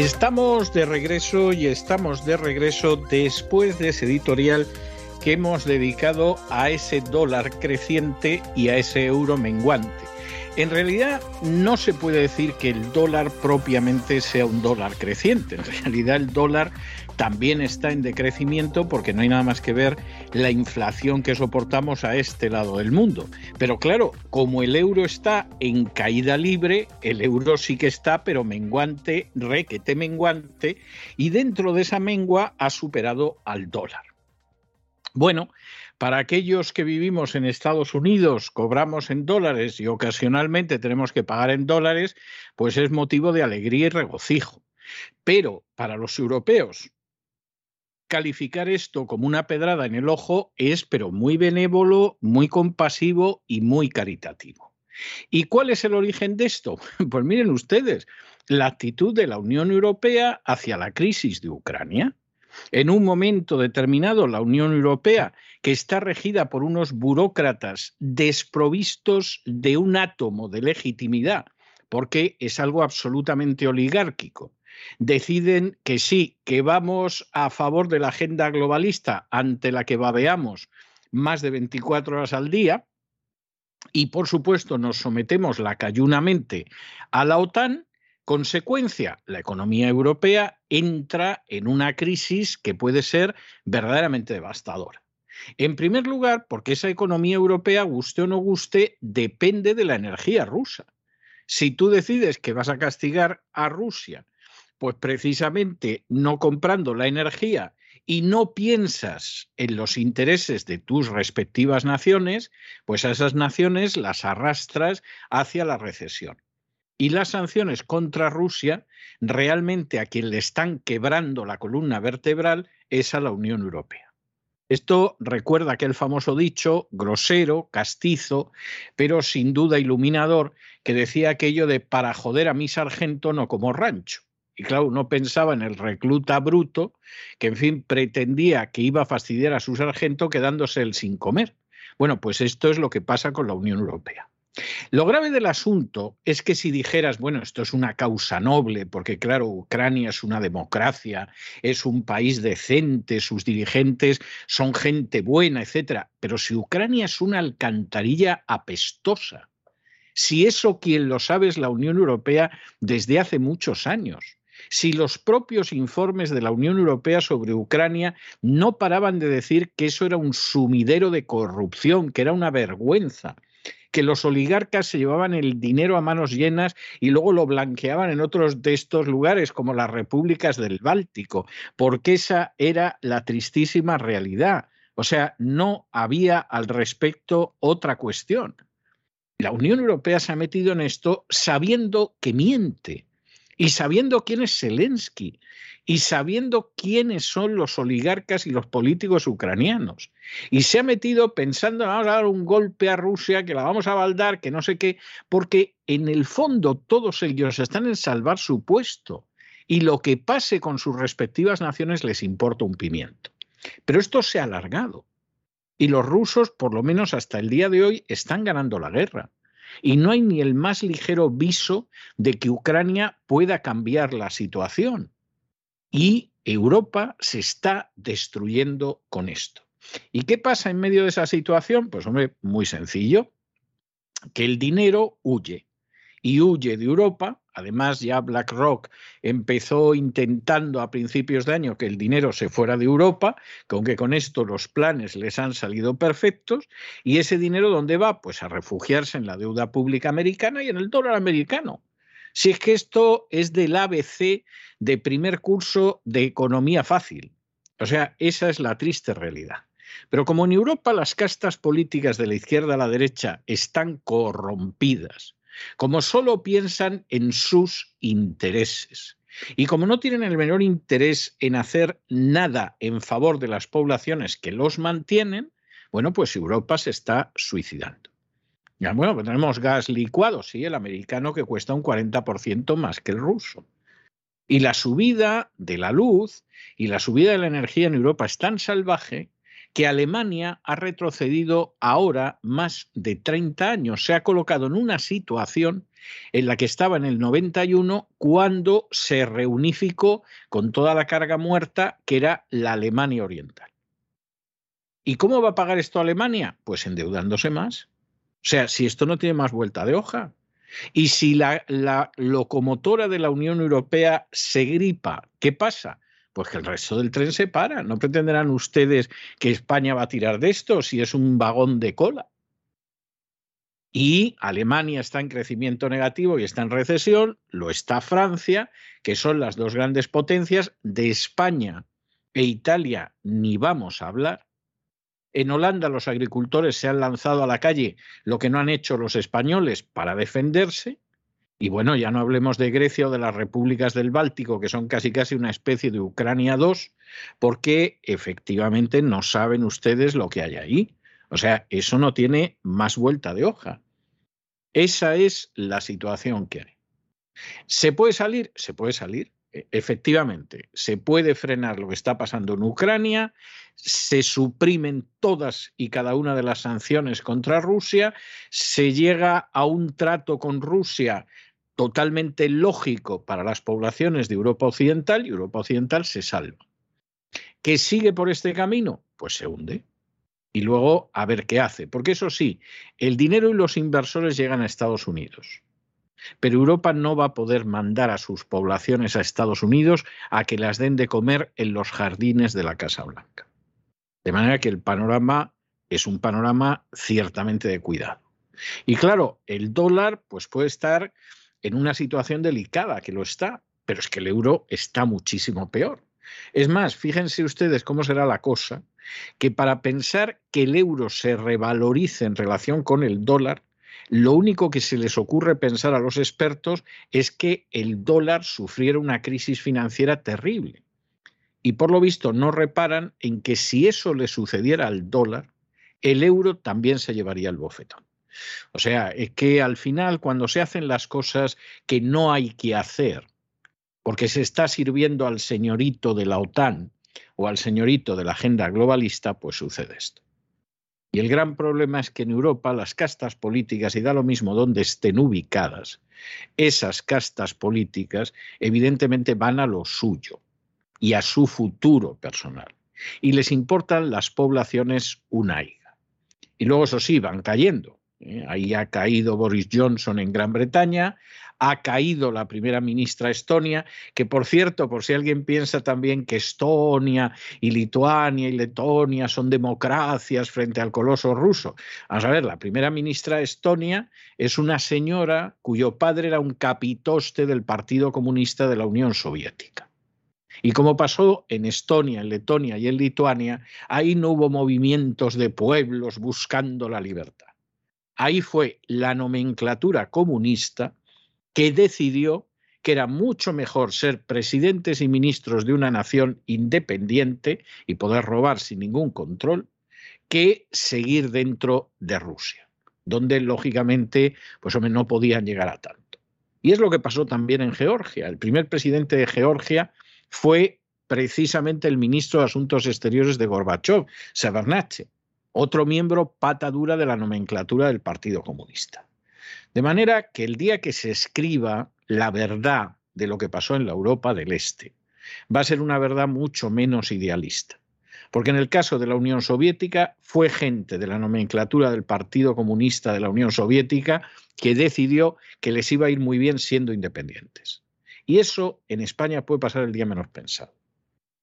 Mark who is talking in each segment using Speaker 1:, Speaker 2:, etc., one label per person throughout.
Speaker 1: Estamos de regreso y estamos de regreso después de ese editorial que hemos dedicado a ese dólar creciente y a ese euro menguante. En realidad no se puede decir que el dólar propiamente sea un dólar creciente. En realidad el dólar también está en decrecimiento porque no hay nada más que ver la inflación que soportamos a este lado del mundo. Pero claro, como el euro está en caída libre, el euro sí que está, pero menguante, requete menguante, y dentro de esa mengua ha superado al dólar. Bueno, para aquellos que vivimos en Estados Unidos, cobramos en dólares y ocasionalmente tenemos que pagar en dólares, pues es motivo de alegría y regocijo. Pero para los europeos, calificar esto como una pedrada en el ojo es, pero muy benévolo, muy compasivo y muy caritativo. ¿Y cuál es el origen de esto? Pues miren ustedes, la actitud de la Unión Europea hacia la crisis de Ucrania. En un momento determinado, la Unión Europea, que está regida por unos burócratas desprovistos de un átomo de legitimidad, porque es algo absolutamente oligárquico, deciden que sí, que vamos a favor de la agenda globalista ante la que babeamos más de 24 horas al día, y por supuesto nos sometemos lacayunamente a la OTAN, consecuencia, la economía europea entra en una crisis que puede ser verdaderamente devastadora. En primer lugar, porque esa economía europea, guste o no guste, depende de la energía rusa. Si tú decides que vas a castigar a Rusia pues precisamente no comprando la energía y no piensas en los intereses de tus respectivas naciones, pues a esas naciones las arrastras hacia la recesión. Y las sanciones contra Rusia, realmente a quien le están quebrando la columna vertebral es a la Unión Europea. Esto recuerda aquel famoso dicho, grosero, castizo, pero sin duda iluminador, que decía aquello de para joder a mi sargento no como rancho. Y claro, uno pensaba en el recluta bruto, que en fin pretendía que iba a fastidiar a su sargento quedándose él sin comer. Bueno, pues esto es lo que pasa con la Unión Europea. Lo grave del asunto es que si dijeras, bueno, esto es una causa noble, porque claro, Ucrania es una democracia, es un país decente, sus dirigentes son gente buena, etcétera, pero si Ucrania es una alcantarilla apestosa, si eso quien lo sabe es la Unión Europea desde hace muchos años, si los propios informes de la Unión Europea sobre Ucrania no paraban de decir que eso era un sumidero de corrupción, que era una vergüenza, que los oligarcas se llevaban el dinero a manos llenas y luego lo blanqueaban en otros de estos lugares, como las repúblicas del Báltico, porque esa era la tristísima realidad. O sea, no había al respecto otra cuestión. La Unión Europea se ha metido en esto sabiendo que miente, y sabiendo quién es Zelensky y sabiendo quiénes son los oligarcas y los políticos ucranianos. Y se ha metido pensando, vamos a dar un golpe a Rusia, que la vamos a baldar, que no sé qué, porque en el fondo todos ellos están en salvar su puesto y lo que pase con sus respectivas naciones les importa un pimiento. Pero esto se ha alargado y los rusos, por lo menos hasta el día de hoy, están ganando la guerra y no hay ni el más ligero viso de que Ucrania pueda cambiar la situación. Y Europa se está destruyendo con esto. ¿Y qué pasa en medio de esa situación? Pues hombre, muy sencillo, que el dinero huye y huye de Europa Además, ya BlackRock empezó intentando a principios de año que el dinero se fuera de Europa, que aunque con esto los planes les han salido perfectos, y ese dinero ¿dónde va? Pues a refugiarse en la deuda pública americana y en el dólar americano. Si es que esto es del ABC de primer curso de economía fácil. O sea, esa es la triste realidad. Pero como en Europa las castas políticas de la izquierda a la derecha están corrompidas, como solo piensan en sus intereses Y como no tienen el menor interés en hacer nada en favor de las poblaciones que los mantienen, bueno, pues Europa se está suicidando. Ya, bueno, pues tenemos gas licuado, sí, el americano que cuesta un 40% más que el ruso. Y la subida de la luz y la subida de la energía en Europa es tan salvaje que Alemania ha retrocedido ahora más de 30 años, se ha colocado en una situación en la que estaba en el 91 cuando se reunificó con toda la carga muerta que era la Alemania Oriental. ¿Y cómo va a pagar esto Alemania? Pues endeudándose más. O sea, si esto no tiene más vuelta de hoja. Y si la, la locomotora de la Unión Europea se gripa, ¿qué pasa? Pues que el resto del tren se para. No pretenderán ustedes que España va a tirar de esto si es un vagón de cola. Y Alemania está en crecimiento negativo y está en recesión, lo está Francia, que son las dos grandes potencias. De España e Italia ni vamos a hablar. En Holanda los agricultores se han lanzado a la calle, lo que no han hecho los españoles para defenderse. Y bueno, ya no hablemos de Grecia o de las repúblicas del Báltico, que son casi casi una especie de Ucrania 2, porque efectivamente no saben ustedes lo que hay ahí. O sea, eso no tiene más vuelta de hoja. Esa es la situación que hay. ¿Se puede salir? Se puede salir. E, efectivamente, se puede frenar lo que está pasando en Ucrania, se suprimen todas y cada una de las sanciones contra Rusia, se llega a un trato con Rusia totalmente lógico para las poblaciones de Europa Occidental y Europa Occidental se salva. ¿Qué sigue por este camino? Pues se hunde. Y luego a ver qué hace. Porque eso sí, el dinero y los inversores llegan a Estados Unidos. Pero Europa no va a poder mandar a sus poblaciones a Estados Unidos a que las den de comer en los jardines de la Casa Blanca. De manera que el panorama es un panorama ciertamente de cuidado. Y claro, el dólar pues puede estar en una situación delicada, que lo está, pero es que el euro está muchísimo peor. Es más, fíjense ustedes cómo será la cosa, que para pensar que el euro se revalorice en relación con el dólar, lo único que se les ocurre pensar a los expertos es que el dólar sufriera una crisis financiera terrible. Y por lo visto no reparan en que si eso le sucediera al dólar, el euro también se llevaría el bofetón. O sea, es que al final cuando se hacen las cosas que no hay que hacer, porque se está sirviendo al señorito de la OTAN o al señorito de la agenda globalista, pues sucede esto. Y el gran problema es que en Europa las castas políticas, y da lo mismo donde estén ubicadas, esas castas políticas evidentemente van a lo suyo y a su futuro personal. Y les importan las poblaciones unaiga. Y luego, eso sí, van cayendo. ¿Eh? Ahí ha caído Boris Johnson en Gran Bretaña, ha caído la primera ministra Estonia, que por cierto, por si alguien piensa también que Estonia y Lituania y Letonia son democracias frente al coloso ruso. Vamos a ver, la primera ministra Estonia es una señora cuyo padre era un capitoste del Partido Comunista de la Unión Soviética. Y como pasó en Estonia, en Letonia y en Lituania, ahí no hubo movimientos de pueblos buscando la libertad. Ahí fue la nomenclatura comunista que decidió que era mucho mejor ser presidentes y ministros de una nación independiente y poder robar sin ningún control que seguir dentro de Rusia, donde lógicamente pues no podían llegar a tanto. Y es lo que pasó también en Georgia. El primer presidente de Georgia fue precisamente el ministro de Asuntos Exteriores de Gorbachev, Severnatche otro miembro pata dura de la nomenclatura del Partido Comunista. De manera que el día que se escriba la verdad de lo que pasó en la Europa del Este, va a ser una verdad mucho menos idealista. Porque en el caso de la Unión Soviética fue gente de la nomenclatura del Partido Comunista de la Unión Soviética que decidió que les iba a ir muy bien siendo independientes. Y eso en España puede pasar el día menos pensado.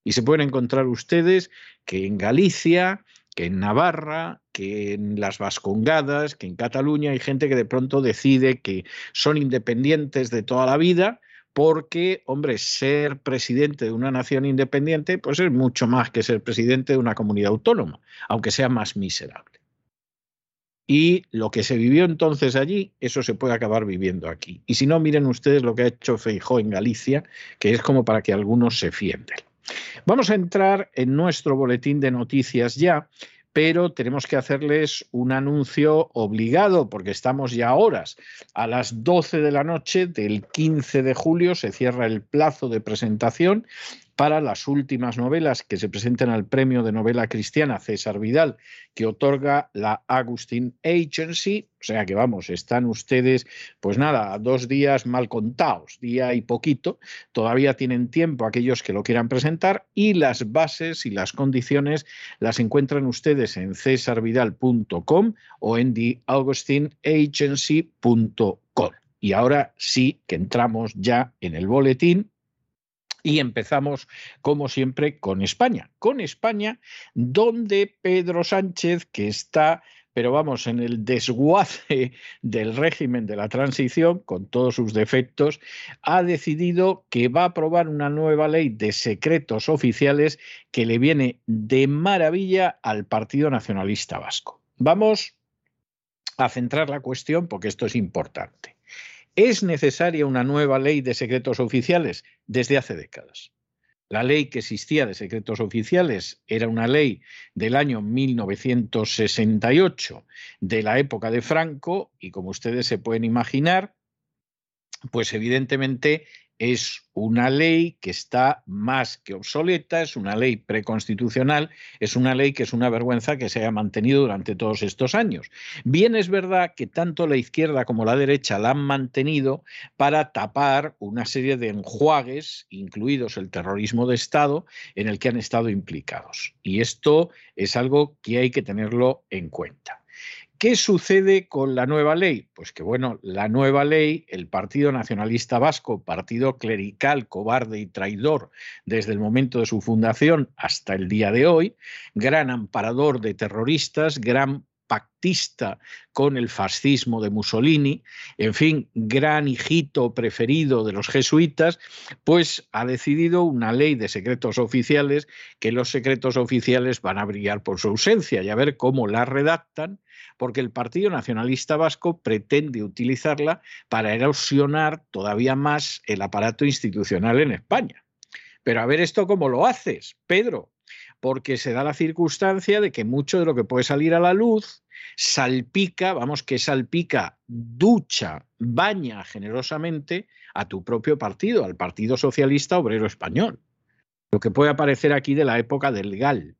Speaker 1: Y se pueden encontrar ustedes que en Galicia, que en Navarra, que en las Vascongadas, que en Cataluña hay gente que de pronto decide que son independientes de toda la vida porque, hombre, ser presidente de una nación independiente pues es mucho más que ser presidente de una comunidad autónoma, aunque sea más miserable. Y lo que se vivió entonces allí, eso se puede acabar viviendo aquí. Y si no, miren ustedes lo que ha hecho Feijó en Galicia, que es como para que algunos se fienden. Vamos a entrar en nuestro boletín de noticias ya, pero tenemos que hacerles un anuncio obligado porque estamos ya horas. A las 12 de la noche del 15 de julio se cierra el plazo de presentación para las últimas novelas que se presenten al premio de novela cristiana César Vidal, que otorga la Agustín Agency. O sea que vamos, están ustedes, pues nada, dos días mal contados, día y poquito. Todavía tienen tiempo aquellos que lo quieran presentar y las bases y las condiciones las encuentran ustedes en cesarvidal.com o en theaugustinagency.com. Y ahora sí que entramos ya en el boletín y empezamos, como siempre, con España. Con España, donde Pedro Sánchez, que está, pero vamos, en el desguace del régimen de la transición, con todos sus defectos, ha decidido que va a aprobar una nueva ley de secretos oficiales que le viene de maravilla al Partido Nacionalista Vasco. Vamos a centrar la cuestión porque esto es importante. ¿Es necesaria una nueva ley de secretos oficiales? Desde hace décadas. La ley que existía de secretos oficiales era una ley del año 1968, de la época de Franco, y como ustedes se pueden imaginar, pues evidentemente es una ley que está más que obsoleta, es una ley preconstitucional, es una ley que es una vergüenza que se haya mantenido durante todos estos años. Bien es verdad que tanto la izquierda como la derecha la han mantenido para tapar una serie de enjuagues, incluidos el terrorismo de Estado, en el que han estado implicados. Y esto es algo que hay que tenerlo en cuenta. ¿Qué sucede con la nueva ley? Pues que, bueno, la nueva ley, el Partido Nacionalista Vasco, partido clerical, cobarde y traidor desde el momento de su fundación hasta el día de hoy, gran amparador de terroristas, gran pactista con el fascismo de Mussolini, en fin, gran hijito preferido de los jesuitas, pues ha decidido una ley de secretos oficiales que los secretos oficiales van a brillar por su ausencia y a ver cómo la redactan porque el Partido Nacionalista Vasco pretende utilizarla para erosionar todavía más el aparato institucional en España. Pero a ver esto cómo lo haces, Pedro, porque se da la circunstancia de que mucho de lo que puede salir a la luz salpica, vamos, que salpica, ducha, baña generosamente a tu propio partido, al Partido Socialista Obrero Español. Lo que puede aparecer aquí de la época del GAL,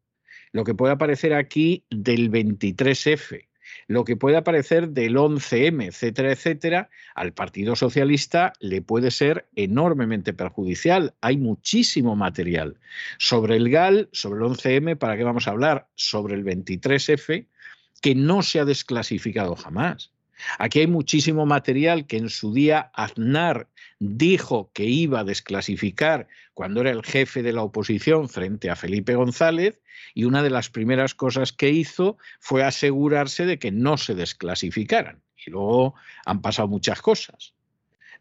Speaker 1: lo que puede aparecer aquí del 23F, lo que puede aparecer del 11M, etcétera, etcétera, al Partido Socialista le puede ser enormemente perjudicial. Hay muchísimo material. Sobre el GAL, sobre el 11M, ¿para qué vamos a hablar? Sobre el 23F, que no se ha desclasificado jamás. Aquí hay muchísimo material que en su día Aznar dijo que iba a desclasificar cuando era el jefe de la oposición frente a Felipe González y una de las primeras cosas que hizo fue asegurarse de que no se desclasificaran. Y luego han pasado muchas cosas.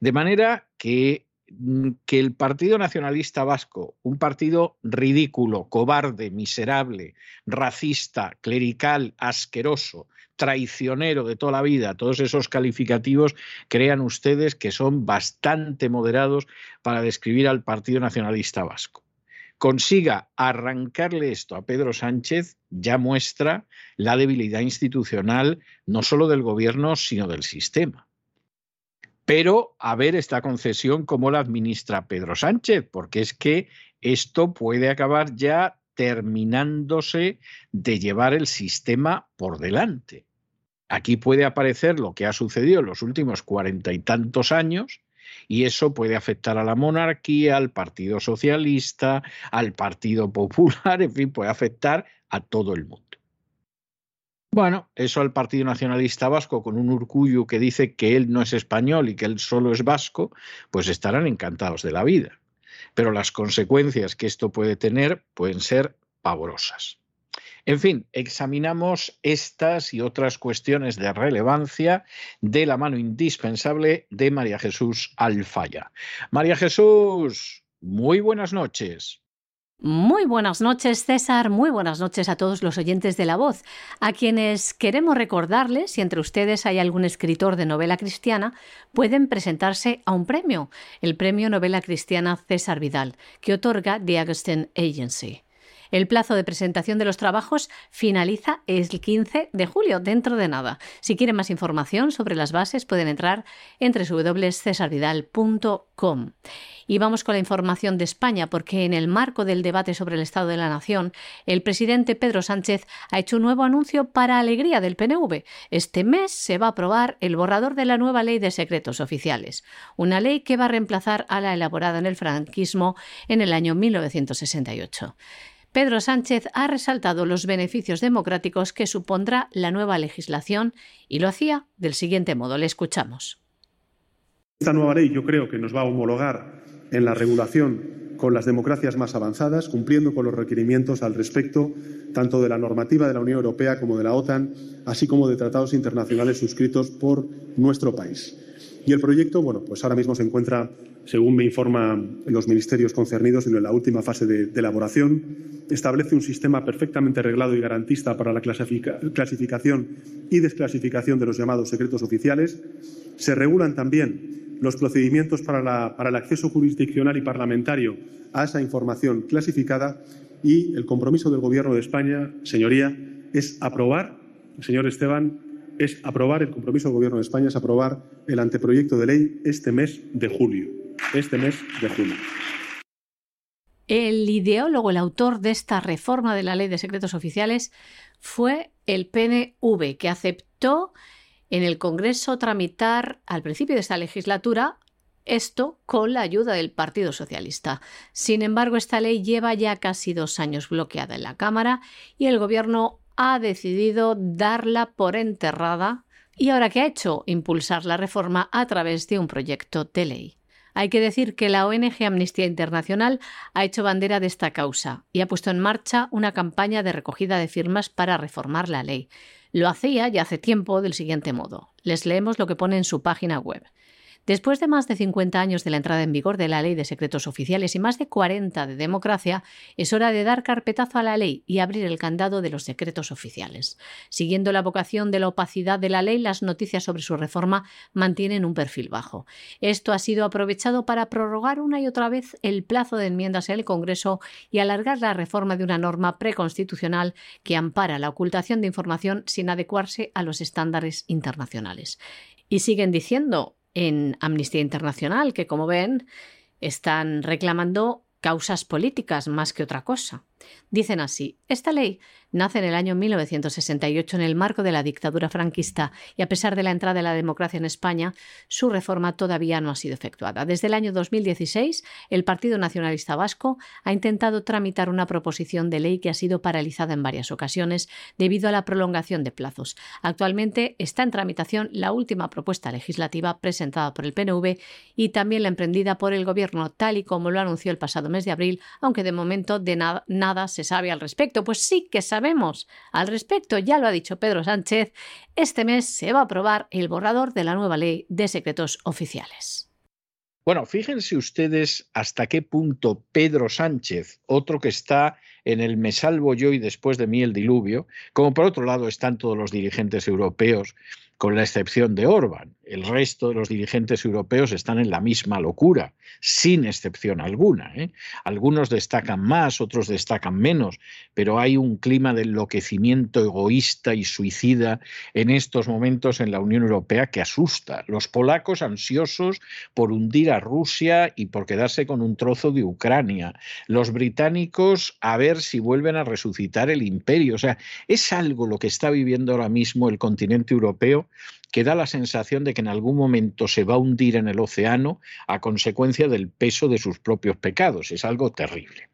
Speaker 1: De manera que Mm, que el Partido Nacionalista Vasco, un partido ridículo, cobarde, miserable, racista, clerical, asqueroso, traicionero de toda la vida, todos esos calificativos, crean ustedes que son bastante moderados para describir al Partido Nacionalista Vasco. Consiga arrancarle esto a Pedro Sánchez, ya muestra la debilidad institucional no solo del gobierno, sino del sistema. Pero a ver esta concesión cómo la administra Pedro Sánchez, porque es que esto puede acabar ya terminándose de llevar el sistema por delante. Aquí puede aparecer lo que ha sucedido en los últimos cuarenta y tantos años, y eso puede afectar a la monarquía, al Partido Socialista, al Partido Popular, en fin, puede afectar a todo el mundo. Bueno, eso al Partido Nacionalista Vasco, con un Urcullo que dice que él no es español y que él solo es vasco, pues estarán encantados de la vida. Pero las consecuencias que esto puede tener pueden ser pavorosas. En fin, examinamos estas y otras cuestiones de relevancia de la mano indispensable de María Jesús Alfaya. María Jesús, muy buenas noches.
Speaker 2: Muy buenas noches, César. Muy buenas noches a todos los oyentes de La Voz, a quienes queremos recordarles, si entre ustedes hay algún escritor de novela cristiana, pueden presentarse a un premio, el Premio Novela Cristiana César Vidal, que otorga The Augustine Agency. El plazo de presentación de los trabajos finaliza el 15 de julio, dentro de nada. Si quieren más información sobre las bases, pueden entrar en www.cesarvidal.com. Y vamos con la información de España, porque en el marco del debate sobre el Estado de la Nación, el presidente Pedro Sánchez ha hecho un nuevo anuncio para alegría del PNV. Este mes se va a aprobar el borrador de la nueva ley de secretos oficiales, una ley que va a reemplazar a la elaborada en el franquismo en el año 1968. Pedro Sánchez ha resaltado los beneficios democráticos que supondrá la nueva legislación y lo hacía del siguiente modo. Le escuchamos.
Speaker 3: Esta nueva ley yo creo que nos va a homologar en la regulación con las democracias más avanzadas, cumpliendo con los requerimientos al respecto tanto de la normativa de la Unión Europea como de la OTAN, así como de tratados internacionales suscritos por nuestro país. Y el proyecto, bueno, pues ahora mismo se encuentra, según me informan los ministerios concernidos, en la última fase de, elaboración. Establece un sistema perfectamente reglado y garantista para la clasificación y desclasificación de los llamados secretos oficiales. Se regulan también los procedimientos para, para el acceso jurisdiccional y parlamentario a esa información clasificada y el compromiso del Gobierno de España, señoría, es aprobar, señor Esteban, es aprobar, el compromiso del Gobierno de España es aprobar el anteproyecto de ley este mes de julio. Este mes de julio.
Speaker 2: El ideólogo, el autor de esta reforma de la ley de secretos oficiales fue el PNV, que aceptó en el Congreso tramitar al principio de esta legislatura esto con la ayuda del Partido Socialista. Sin embargo, esta ley lleva ya casi dos años bloqueada en la Cámara y el Gobierno ha decidido darla por enterrada y ahora que ha hecho impulsar la reforma a través de un proyecto de ley. Hay que decir que la ONG Amnistía Internacional ha hecho bandera de esta causa y ha puesto en marcha una campaña de recogida de firmas para reformar la ley. Lo hacía ya hace tiempo del siguiente modo. Les leemos lo que pone en su página web. Después de más de 50 años de la entrada en vigor de la Ley de Secretos Oficiales y más de 40 de democracia, es hora de dar carpetazo a la ley y abrir el candado de los secretos oficiales. Siguiendo la vocación de la opacidad de la ley, las noticias sobre su reforma mantienen un perfil bajo. Esto ha sido aprovechado para prorrogar una y otra vez el plazo de enmiendas en el Congreso y alargar la reforma de una norma preconstitucional que ampara la ocultación de información sin adecuarse a los estándares internacionales. Y siguen diciendo, en Amnistía Internacional, que como ven están reclamando causas políticas más que otra cosa. Dicen así, esta ley nace en el año 1968 en el marco de la dictadura franquista y a pesar de la entrada de la democracia en España, su reforma todavía no ha sido efectuada. Desde el año 2016, el Partido Nacionalista Vasco ha intentado tramitar una proposición de ley que ha sido paralizada en varias ocasiones debido a la prolongación de plazos. Actualmente está en tramitación la última propuesta legislativa presentada por el PNV y también la emprendida por el Gobierno, tal y como lo anunció el pasado mes de abril, aunque de momento de nada, nada se sabe al respecto. Pues sí que sabemos al respecto, ya lo ha dicho Pedro Sánchez, este mes se va a aprobar el borrador de la nueva ley de secretos oficiales.
Speaker 1: Bueno, fíjense ustedes hasta qué punto Pedro Sánchez, otro que está en el me salvo yo y después de mí el diluvio, como por otro lado están todos los dirigentes europeos, con la excepción de Orban. El resto de los dirigentes europeos están en la misma locura, sin excepción alguna. ¿eh? Algunos destacan más, otros destacan menos, pero hay un clima de enloquecimiento egoísta y suicida en estos momentos en la Unión Europea que asusta. Los polacos ansiosos por hundir a Rusia y por quedarse con un trozo de Ucrania. Los británicos a ver si vuelven a resucitar el imperio. O sea, es algo lo que está viviendo ahora mismo el continente europeo que da la sensación de que en algún momento se va a hundir en el océano a consecuencia del peso de sus propios pecados. Es algo terrible.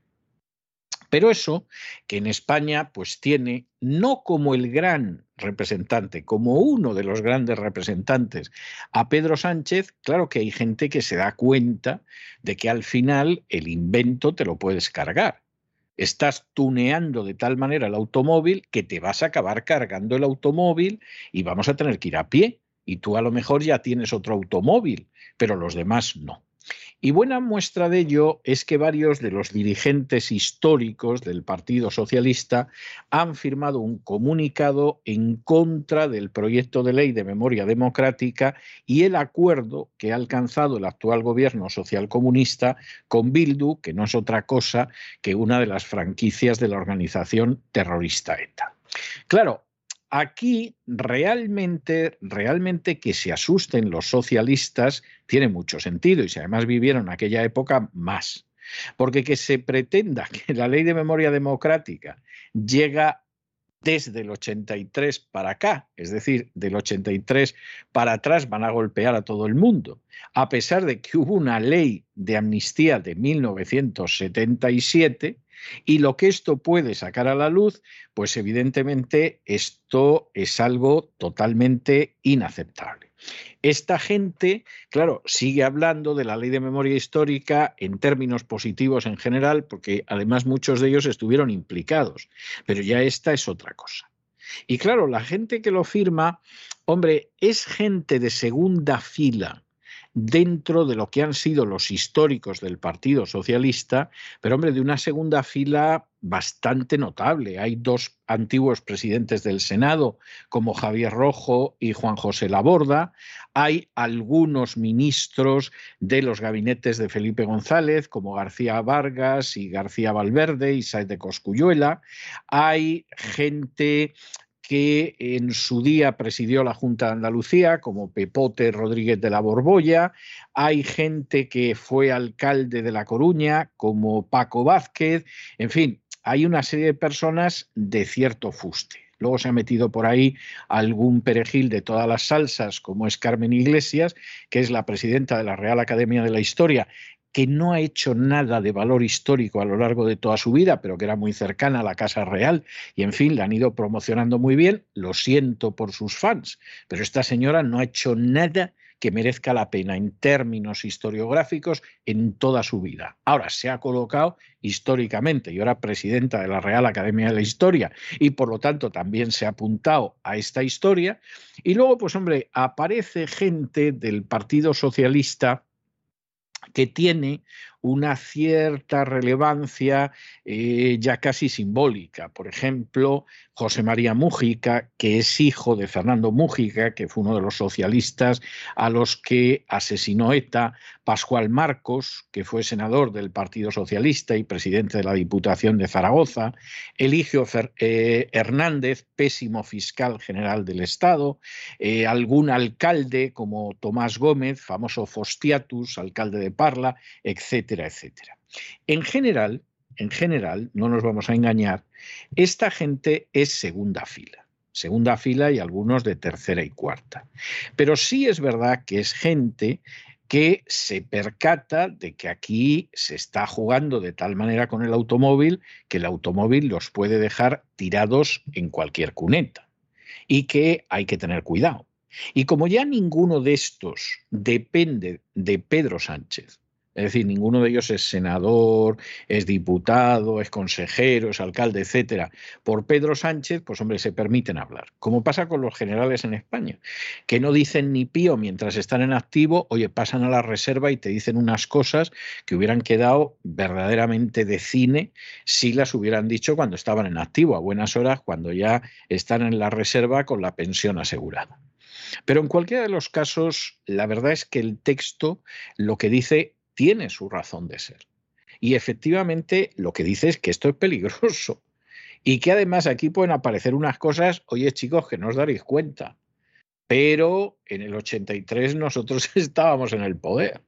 Speaker 1: Pero eso, que en España pues tiene, no como el gran representante, como uno de los grandes representantes a Pedro Sánchez, claro que hay gente que se da cuenta de que al final el invento te lo puedes cargar estás tuneando de tal manera el automóvil que te vas a acabar cargando el automóvil y vamos a tener que ir a pie. Y tú a lo mejor ya tienes otro automóvil, pero los demás no. Y buena muestra de ello es que varios de los dirigentes históricos del Partido Socialista han firmado un comunicado en contra del proyecto de ley de memoria democrática y el acuerdo que ha alcanzado el actual gobierno socialcomunista con Bildu, que no es otra cosa que una de las franquicias de la organización terrorista ETA. Claro, aquí realmente, realmente que se asusten los socialistas tiene mucho sentido y si además vivieron aquella época, más. Porque que se pretenda que la ley de memoria democrática llega desde el 83 para acá, es decir, del 83 para atrás van a golpear a todo el mundo, a pesar de que hubo una ley de amnistía de 1977 y lo que esto puede sacar a la luz, pues evidentemente esto es algo totalmente inaceptable. Esta gente, claro, sigue hablando de la ley de memoria histórica en términos positivos en general, porque además muchos de ellos estuvieron implicados, pero ya esta es otra cosa. Y claro, la gente que lo firma, hombre, es gente de segunda fila dentro de lo que han sido los históricos del Partido Socialista, pero hombre, de una segunda fila bastante notable. Hay dos antiguos presidentes del Senado, como Javier Rojo y Juan José Laborda. Hay algunos ministros de los gabinetes de Felipe González, como García Vargas y García Valverde y Saez de Coscuyuela. Hay gente que en su día presidió la Junta de Andalucía, como Pepote Rodríguez de la Borbolla. Hay gente que fue alcalde de La Coruña, como Paco Vázquez. En fin, hay una serie de personas de cierto fuste. Luego se ha metido por ahí algún perejil de todas las salsas, como es Carmen Iglesias, que es la presidenta de la Real Academia de la Historia que no ha hecho nada de valor histórico a lo largo de toda su vida, pero que era muy cercana a la Casa Real y en fin, la han ido promocionando muy bien, lo siento por sus fans, pero esta señora no ha hecho nada que merezca la pena en términos historiográficos en toda su vida. Ahora se ha colocado históricamente y ahora presidenta de la Real Academia de la Historia y por lo tanto también se ha apuntado a esta historia. Y luego, pues hombre, aparece gente del Partido Socialista que tiene una cierta relevancia eh, ya casi simbólica. Por ejemplo, José María Mújica, que es hijo de Fernando Mújica, que fue uno de los socialistas a los que asesinó ETA, Pascual Marcos, que fue senador del Partido Socialista y presidente de la Diputación de Zaragoza, Eligio eh, Hernández, pésimo fiscal general del Estado, eh, algún alcalde como Tomás Gómez, famoso Fostiatus, alcalde de Parla, etc En general, en general, no nos vamos a engañar, esta gente es segunda fila. Segunda fila y algunos de tercera y cuarta. Pero sí es verdad que es gente que se percata de que aquí se está jugando de tal manera con el automóvil que el automóvil los puede dejar tirados en cualquier cuneta y que hay que tener cuidado. Y como ya ninguno de estos depende de Pedro Sánchez, es decir, ninguno de ellos es senador, es diputado, es consejero, es alcalde, etcétera. Por Pedro Sánchez, pues hombre, se permiten hablar. Como pasa con los generales en España, que no dicen ni pío mientras están en activo, oye, pasan a la reserva y te dicen unas cosas que hubieran quedado verdaderamente de cine si las hubieran dicho cuando estaban en activo, a buenas horas, cuando ya están en la reserva con la pensión asegurada. Pero en cualquiera de los casos, la verdad es que el texto lo que dice tiene su razón de ser. Y efectivamente lo que dice es que esto es peligroso y que además aquí pueden aparecer unas cosas, oye chicos, que no os daréis cuenta, pero en el 83 nosotros estábamos en el poder.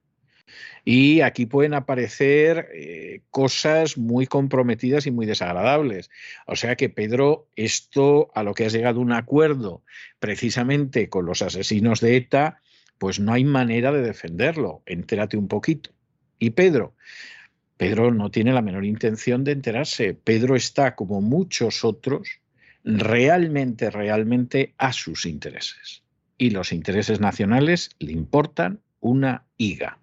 Speaker 1: Y aquí pueden aparecer eh, cosas muy comprometidas y muy desagradables. O sea que, Pedro, esto a lo que has llegado un acuerdo precisamente con los asesinos de ETA, pues no hay manera de defenderlo. Entérate un poquito. Y Pedro, Pedro no tiene la menor intención de enterarse. Pedro está, como muchos otros, realmente, realmente a sus intereses. Y los intereses nacionales le importan una higa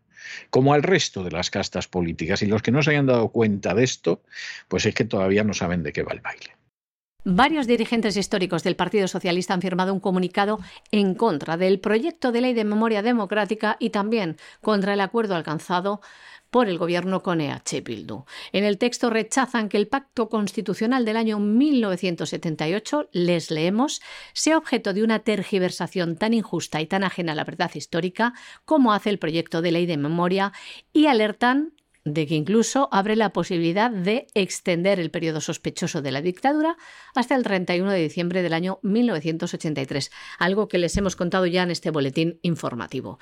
Speaker 1: como al resto de las castas políticas. Y los que no se hayan dado cuenta de esto, pues es que todavía no saben de qué va el baile.
Speaker 2: Varios dirigentes históricos del Partido Socialista han firmado un comunicado en contra del proyecto de ley de memoria democrática y también contra el acuerdo alcanzado por el gobierno con EH Bildu. En el texto rechazan que el pacto constitucional del año 1978, les leemos, sea objeto de una tergiversación tan injusta y tan ajena a la verdad histórica como hace el proyecto de ley de memoria y alertan de que incluso abre la posibilidad de extender el periodo sospechoso de la dictadura hasta el 31 de diciembre del año 1983, algo que les hemos contado ya en este boletín informativo.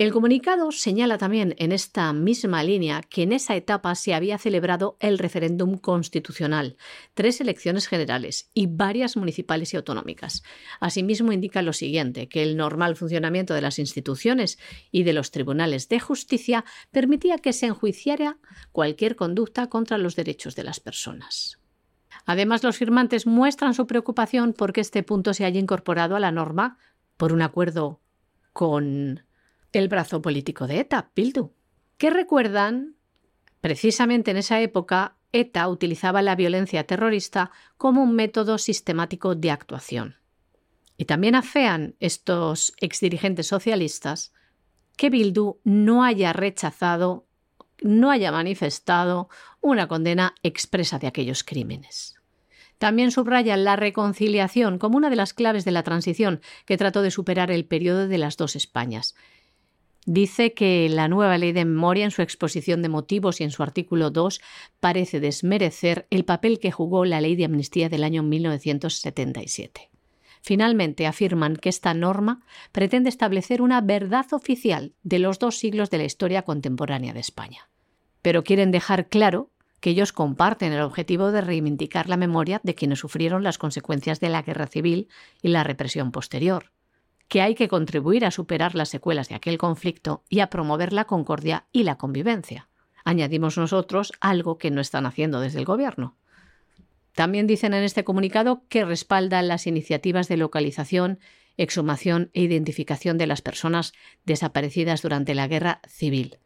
Speaker 2: El comunicado señala también en esta misma línea que en esa etapa se había celebrado el referéndum constitucional, tres elecciones generales y varias municipales y autonómicas. Asimismo indica lo siguiente, que el normal funcionamiento de las instituciones y de los tribunales de justicia permitía que se enjuiciara cualquier conducta contra los derechos de las personas. Además, los firmantes muestran su preocupación porque este punto se haya incorporado a la norma por un acuerdo con el brazo político de ETA, Bildu, que recuerdan, precisamente en esa época, ETA utilizaba la violencia terrorista como un método sistemático de actuación. Y también afean estos exdirigentes socialistas que Bildu no haya rechazado, no haya manifestado una condena expresa de aquellos crímenes. También subrayan la reconciliación como una de las claves de la transición que trató de superar el periodo de las dos Españas Dice que la nueva ley de memoria en su exposición de motivos y en su artículo 2 parece desmerecer el papel que jugó la ley de amnistía del año 1977. Finalmente afirman que esta norma pretende establecer una verdad oficial de los dos siglos de la historia contemporánea de España. Pero quieren dejar claro que ellos comparten el objetivo de reivindicar la memoria de quienes sufrieron las consecuencias de la guerra civil y la represión posterior que hay que contribuir a superar las secuelas de aquel conflicto y a promover la concordia y la convivencia. Añadimos nosotros algo que no están haciendo desde el Gobierno. También dicen en este comunicado que respaldan las iniciativas de localización, exhumación e identificación de las personas desaparecidas durante la guerra civil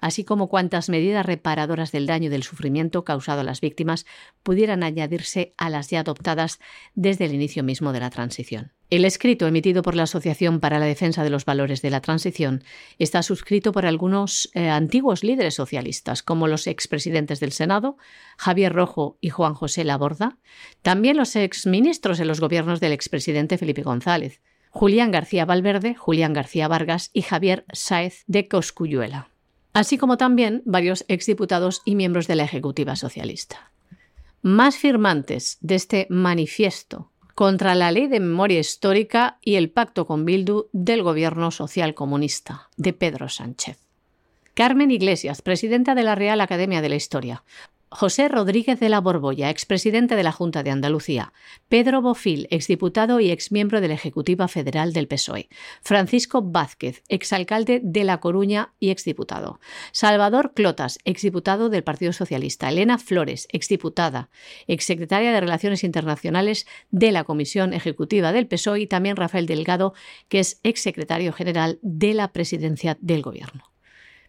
Speaker 2: así como cuantas medidas reparadoras del daño y del sufrimiento causado a las víctimas pudieran añadirse a las ya adoptadas desde el inicio mismo de la transición. El escrito emitido por la Asociación para la Defensa de los Valores de la Transición está suscrito por algunos eh, antiguos líderes socialistas, como los expresidentes del Senado, Javier Rojo y Juan José Laborda, también los exministros en los gobiernos del expresidente Felipe González, Julián García Valverde, Julián García Vargas y Javier Sáez de Coscuyuela así como también varios exdiputados y miembros de la Ejecutiva Socialista. Más firmantes de este manifiesto contra la ley de memoria histórica y el pacto con Bildu del gobierno social comunista de Pedro Sánchez. Carmen Iglesias, presidenta de la Real Academia de la Historia, José Rodríguez de la Borbolla, expresidente de la Junta de Andalucía, Pedro Bofil, exdiputado y exmiembro de la Ejecutiva Federal del PSOE, Francisco Vázquez, exalcalde de La Coruña y exdiputado, Salvador Clotas, exdiputado del Partido Socialista, Elena Flores, exdiputada, exsecretaria de Relaciones Internacionales de la Comisión Ejecutiva del PSOE y también Rafael Delgado, que es exsecretario general de la Presidencia del Gobierno.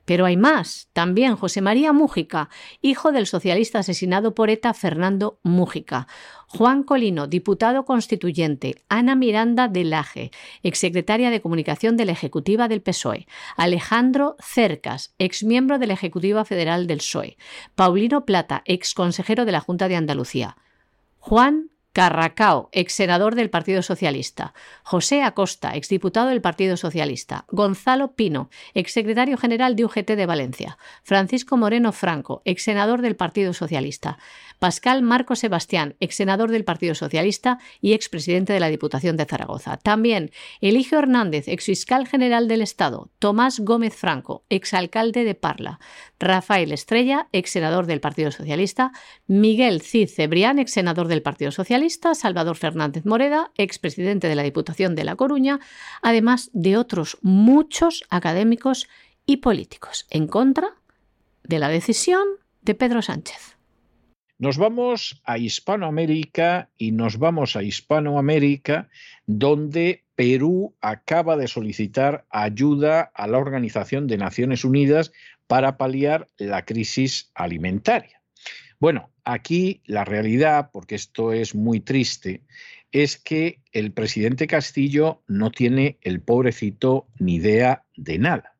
Speaker 2: Pero hay más. También José María Mújica, hijo del socialista asesinado por ETA Fernando Mújica. Juan Colino, diputado constituyente. Ana Miranda de Laje, exsecretaria de Comunicación de la Ejecutiva del PSOE. Alejandro Cercas, exmiembro de la Ejecutiva Federal del PSOE. Paulino Plata, exconsejero de la Junta de Andalucía. Juan Carracao, ex senador del Partido Socialista. José Acosta, exdiputado del Partido Socialista. Gonzalo Pino, exsecretario general de UGT de Valencia. Francisco Moreno Franco, ex senador del Partido Socialista. Pascal Marco Sebastián, ex senador del Partido Socialista y expresidente de la Diputación de Zaragoza. También Eligio Hernández, ex fiscal general del Estado. Tomás Gómez Franco, exalcalde de Parla. Rafael Estrella, ex senador del Partido Socialista. Miguel Cid Cebrián, ex senador del Partido Socialista Salvador Fernández Moreda, expresidente de la Diputación de La Coruña, además de otros muchos académicos y políticos en contra de la decisión de Pedro Sánchez.
Speaker 1: Nos vamos a Hispanoamérica y nos vamos a Hispanoamérica donde Perú acaba de solicitar ayuda a la Organización de Naciones Unidas para paliar la crisis alimentaria. Bueno, aquí la realidad, porque esto es muy triste, es que el presidente Castillo no tiene el pobrecito ni idea de nada.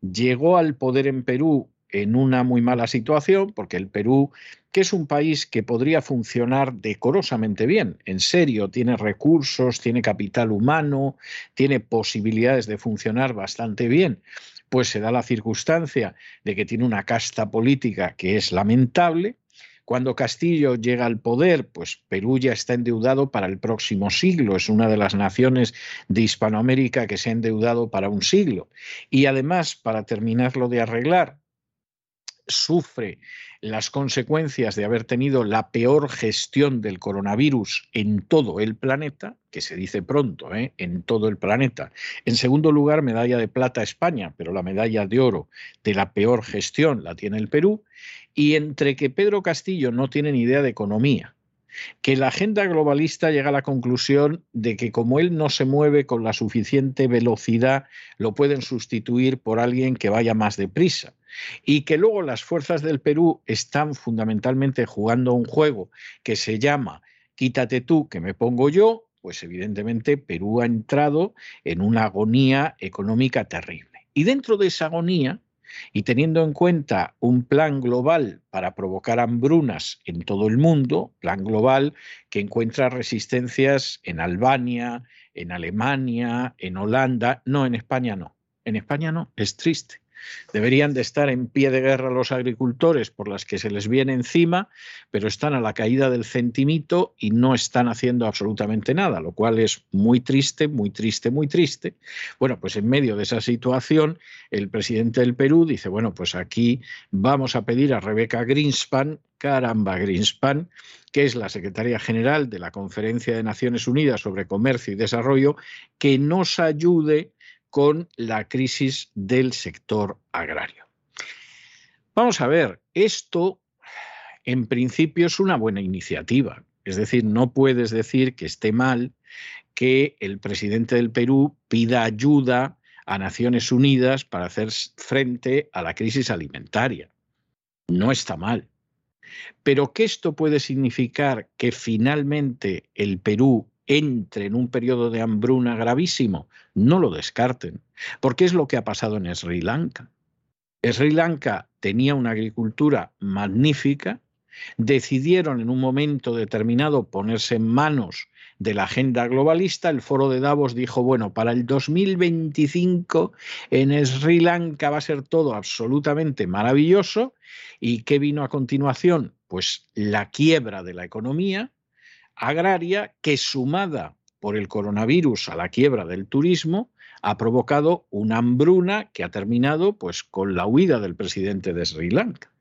Speaker 1: Llegó al poder en Perú en una muy mala situación, porque el Perú, que es un país que podría funcionar decorosamente bien, en serio, tiene recursos, tiene capital humano, tiene posibilidades de funcionar bastante bien, pues se da la circunstancia de que tiene una casta política que es lamentable. Cuando Castillo llega al poder, pues Perú ya está endeudado para el próximo siglo, es una de las naciones de Hispanoamérica que se ha endeudado para un siglo. Y además, para terminarlo de arreglar, sufre las consecuencias de haber tenido la peor gestión del coronavirus en todo el planeta, que se dice pronto, ¿eh? en todo el planeta. En segundo lugar, medalla de plata España, pero la medalla de oro de la peor gestión la tiene el Perú. Y entre que Pedro Castillo no tiene ni idea de economía, que la agenda globalista llega a la conclusión de que como él no se mueve con la suficiente velocidad, lo pueden sustituir por alguien que vaya más deprisa. Y que luego las fuerzas del Perú están fundamentalmente jugando un juego que se llama quítate tú, que me pongo yo, pues evidentemente Perú ha entrado en una agonía económica terrible. Y dentro de esa agonía, y teniendo en cuenta un plan global para provocar hambrunas en todo el mundo, plan global que encuentra resistencias en Albania, en Alemania, en Holanda, no, en España no. En España no, es triste. Deberían de estar en pie de guerra los agricultores por las que se les viene encima, pero están a la caída del centimito y no están haciendo absolutamente nada, lo cual es muy triste, muy triste, muy triste. Bueno, pues en medio de esa situación, el presidente del Perú dice, bueno, pues aquí vamos a pedir a Rebeca Greenspan, caramba, Greenspan, que es la secretaria general de la Conferencia de Naciones Unidas sobre Comercio y Desarrollo, que nos ayude con la crisis del sector agrario. Vamos a ver, esto en principio es una buena iniciativa. Es decir, no puedes decir que esté mal que el presidente del Perú pida ayuda a Naciones Unidas para hacer frente a la crisis alimentaria. No está mal. Pero que esto puede significar que finalmente el Perú entre en un periodo de hambruna gravísimo, no lo descarten, porque es lo que ha pasado en Sri Lanka. Sri Lanka tenía una agricultura magnífica, decidieron en un momento determinado ponerse en manos de la agenda globalista, el foro de Davos dijo, bueno, para el 2025 en Sri Lanka va a ser todo absolutamente maravilloso. ¿Y qué vino a continuación? Pues la quiebra de la economía, agraria que sumada por el coronavirus a la quiebra del turismo ha provocado una hambruna que ha terminado pues con la huida del presidente de Sri Lanka.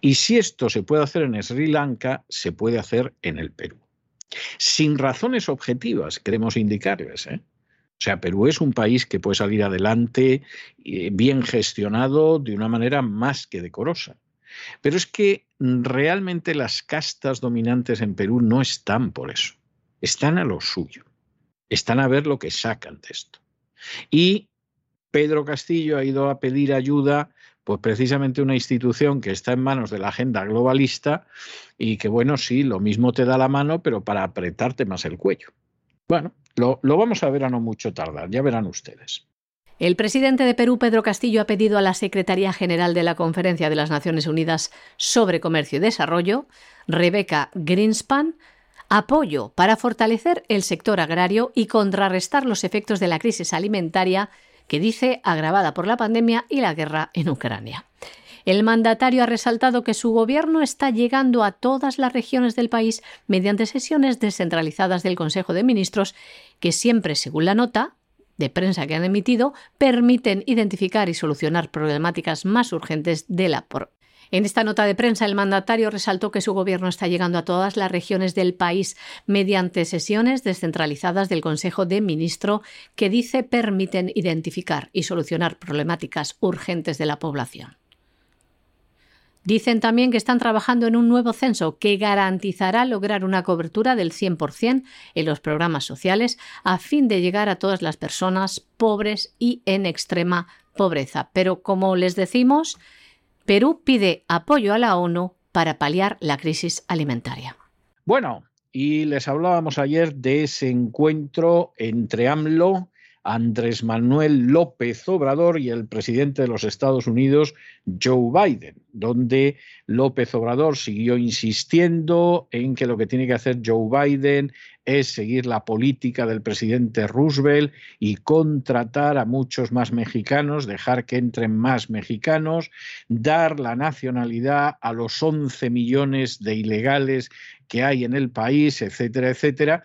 Speaker 1: Y si esto se puede hacer en Sri Lanka, se puede hacer en el Perú. Sin razones objetivas, queremos indicarles. ¿eh? O sea, Perú es un país que puede salir adelante eh, bien gestionado de una manera más que decorosa. Pero es que realmente las castas dominantes en Perú no están por eso, están a lo suyo, están a ver lo que sacan de esto. Y Pedro Castillo ha ido a pedir ayuda, pues precisamente una institución que está en manos de la agenda globalista y que, bueno, sí, lo mismo te da la mano, pero para apretarte más el cuello. Bueno, lo, lo vamos a ver a no mucho tardar, ya verán ustedes.
Speaker 2: El presidente de Perú, Pedro Castillo, ha pedido a la Secretaría General de la Conferencia de las Naciones Unidas sobre Comercio y Desarrollo, Rebecca Greenspan, apoyo para fortalecer el sector agrario y contrarrestar los efectos de la crisis alimentaria que dice agravada por la pandemia y la guerra en Ucrania. El mandatario ha resaltado que su gobierno está llegando a todas las regiones del país mediante sesiones descentralizadas del Consejo de Ministros que siempre, según la nota, de prensa que han emitido permiten identificar y solucionar problemáticas más urgentes de la por en esta nota de prensa, el mandatario resaltó que su gobierno está llegando a todas las regiones del país mediante sesiones descentralizadas del Consejo de Ministros que dice permiten identificar y solucionar problemáticas urgentes de la población. Dicen también que están trabajando en un nuevo censo que garantizará lograr una cobertura del 100% en los programas sociales a fin de llegar a todas las personas pobres y en extrema pobreza. Pero como les decimos, Perú pide apoyo a la ONU para paliar la crisis alimentaria.
Speaker 1: Bueno, y les hablábamos ayer de ese encuentro entre AMLO Andrés Manuel López Obrador y el presidente de los Estados Unidos, Joe Biden, donde López Obrador siguió insistiendo en que lo que tiene que hacer Joe Biden es seguir la política del presidente Roosevelt y contratar a muchos más mexicanos, dejar que entren más mexicanos, dar la nacionalidad a los 11 millones de ilegales que hay en el país, etcétera, etcétera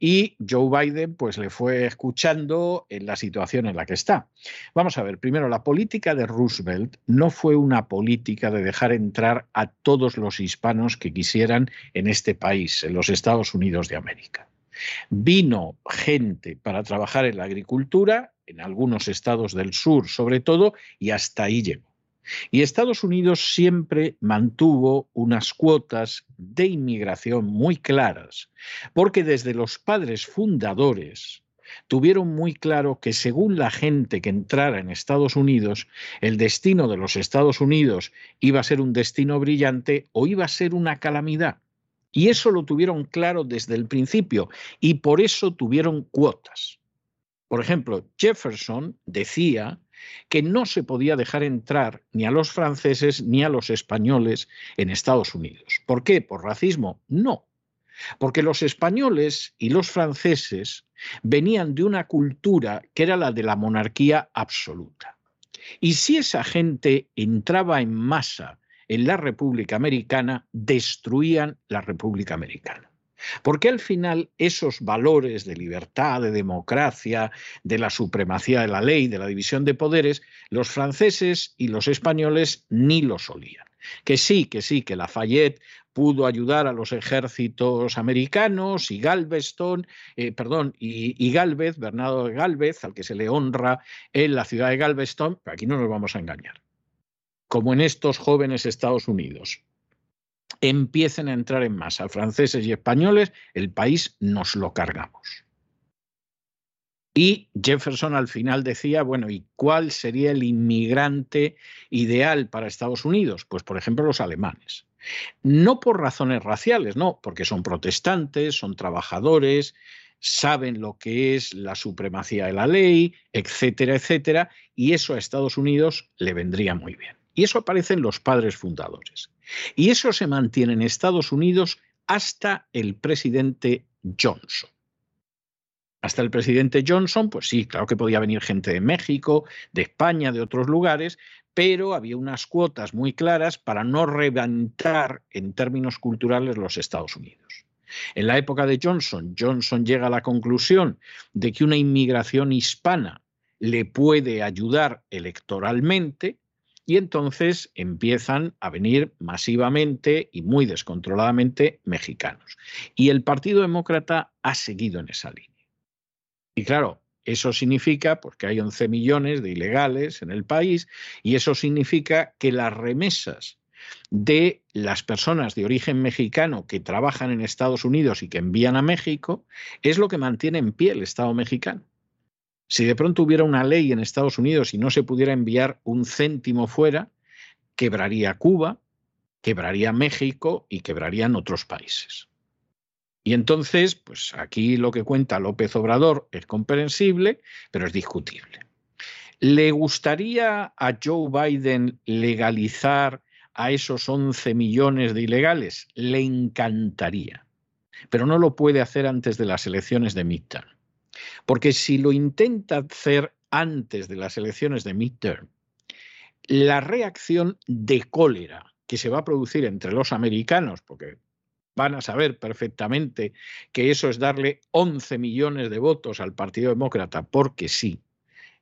Speaker 1: y Joe Biden pues le fue escuchando en la situación en la que está. Vamos a ver, primero, la política de Roosevelt no fue una política de dejar entrar a todos los hispanos que quisieran en este país, en los Estados Unidos de América. Vino gente para trabajar en la agricultura, en algunos estados del sur sobre todo, y hasta ahí llegó. Y Estados Unidos siempre mantuvo unas cuotas de inmigración muy claras, porque desde los padres fundadores tuvieron muy claro que según la gente que entrara en Estados Unidos, el destino de los Estados Unidos iba a ser un destino brillante o iba a ser una calamidad. Y eso lo tuvieron claro desde el principio y por eso tuvieron cuotas. Por ejemplo, Jefferson decía que no se podía dejar entrar ni a los franceses ni a los españoles en Estados Unidos. ¿Por qué? ¿Por racismo? No. Porque los españoles y los franceses venían de una cultura que era la de la monarquía absoluta. Y si esa gente entraba en masa en la República Americana, destruían la República Americana. Porque al final esos valores de libertad, de democracia, de la supremacía de la ley, de la división de poderes, los franceses y los españoles ni los solían. Que sí, que sí, que Lafayette pudo ayudar a los ejércitos americanos y Galveston, eh, perdón, y, y, Galvez, Bernardo de Galvez, al que se le honra en la ciudad de Galveston, pero aquí no nos vamos a engañar. Como en estos jóvenes Estados Unidos, empiecen a entrar en masa franceses y españoles, el país nos lo cargamos. Y Jefferson al final decía, bueno, ¿y cuál sería el inmigrante ideal para Estados Unidos? Pues, por ejemplo, los alemanes. No por razones raciales, no, porque son protestantes, son trabajadores, saben lo que es la supremacía de la ley, etcétera, etcétera, y eso a Estados Unidos le vendría muy bien. Y eso aparece en los padres fundadores. Y eso se mantiene en Estados Unidos hasta el presidente Johnson. Hasta el presidente Johnson, pues sí, claro que podía venir gente de México, de España, de otros lugares, pero había unas cuotas muy claras para no reventar en términos culturales los Estados Unidos. En la época de Johnson, Johnson llega a la conclusión de que una inmigración hispana le puede ayudar electoralmente y entonces empiezan a venir masivamente y muy descontroladamente mexicanos. Y el Partido Demócrata ha seguido en esa línea. Y claro, eso significa porque hay 11 millones de ilegales en el país y eso significa que las remesas de las personas de origen mexicano que trabajan en Estados Unidos y que envían a México es lo que mantiene en pie el Estado mexicano. Si de pronto hubiera una ley en Estados Unidos y no se pudiera enviar un céntimo fuera, quebraría Cuba, quebraría México y quebrarían otros países. Y entonces, pues aquí lo que cuenta López Obrador es comprensible, pero es discutible. ¿Le gustaría a Joe Biden legalizar a esos 11 millones de ilegales? Le encantaría, pero no lo puede hacer antes de las elecciones de midterm. Porque si lo intenta hacer antes de las elecciones de midterm, la reacción de cólera que se va a producir entre los americanos, porque van a saber perfectamente que eso es darle 11 millones de votos al Partido Demócrata, porque sí,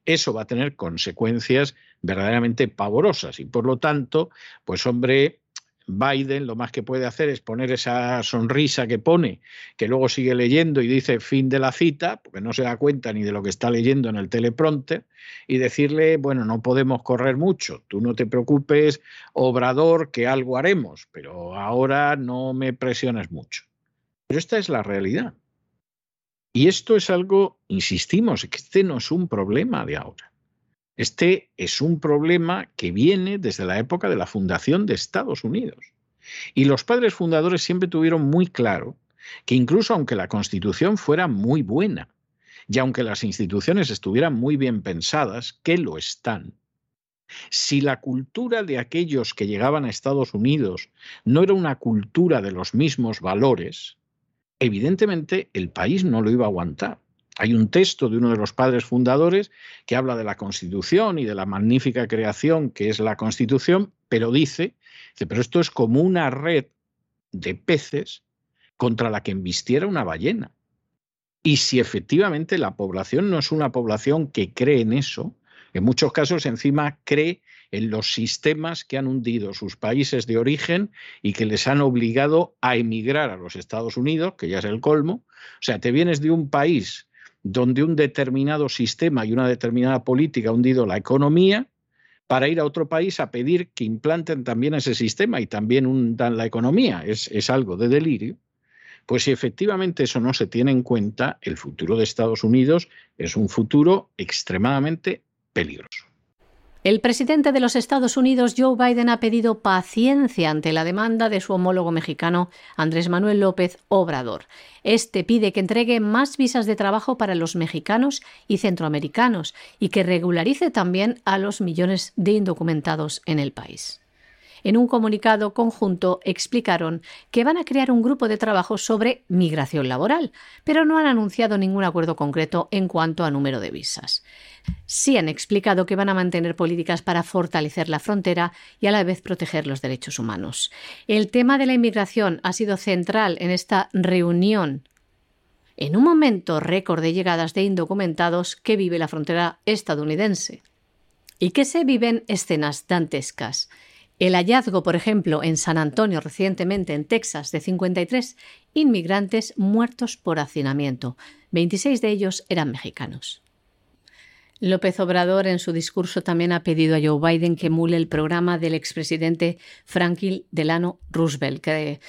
Speaker 1: eso va a tener consecuencias verdaderamente pavorosas y por lo tanto, pues hombre, Biden lo más que puede hacer es poner esa sonrisa que pone, que luego sigue leyendo y dice fin de la cita, porque no se da cuenta ni de lo que está leyendo en el teleprompter, y decirle, bueno, no podemos correr mucho, tú no te preocupes, obrador, que algo haremos, pero ahora no me presiones mucho. Pero esta es la realidad. Y esto es algo, insistimos, que este no es un problema de ahora. Este es un problema que viene desde la época de la fundación de Estados Unidos. Y los padres fundadores siempre tuvieron muy claro que incluso aunque la Constitución fuera muy buena y aunque las instituciones estuvieran muy bien pensadas, que lo están, si la cultura de aquellos que llegaban a Estados Unidos no era una cultura de los mismos valores, evidentemente el país no lo iba a aguantar. Hay un texto de uno de los padres fundadores que habla de la Constitución y de la magnífica creación que es la Constitución, pero dice, pero esto es como una red de peces contra la que embistiera una ballena. Y si efectivamente la población no es una población que cree en eso, en muchos casos encima cree en los sistemas que han hundido sus países de origen y que les han obligado a emigrar a los Estados Unidos, que ya es el colmo. O sea, te vienes de un país donde un determinado sistema y una determinada política ha hundido la economía, para ir a otro país a pedir que implanten también ese sistema y también hundan la economía. Es, es algo de delirio. Pues si efectivamente eso no se tiene en cuenta, el futuro de Estados Unidos es un futuro extremadamente peligroso.
Speaker 2: El presidente de los Estados Unidos, Joe Biden, ha pedido paciencia ante la demanda de su homólogo mexicano, Andrés Manuel López Obrador. Este pide que entregue más visas de trabajo para los mexicanos y centroamericanos y que regularice también a los millones de indocumentados en el país. En un comunicado conjunto explicaron que van a crear un grupo de trabajo sobre migración laboral, pero no han anunciado ningún acuerdo concreto en cuanto a número de visas. Sí han explicado que van a mantener políticas para fortalecer la frontera y a la vez proteger los derechos humanos. El tema de la inmigración ha sido central en esta reunión en un momento récord de llegadas de indocumentados que vive la frontera estadounidense y que se viven escenas dantescas. El hallazgo, por ejemplo, en San Antonio recientemente en Texas de 53 inmigrantes muertos por hacinamiento. 26 de ellos eran mexicanos. López Obrador en su discurso también ha pedido a Joe Biden que emule el programa del expresidente Franklin Delano Roosevelt, que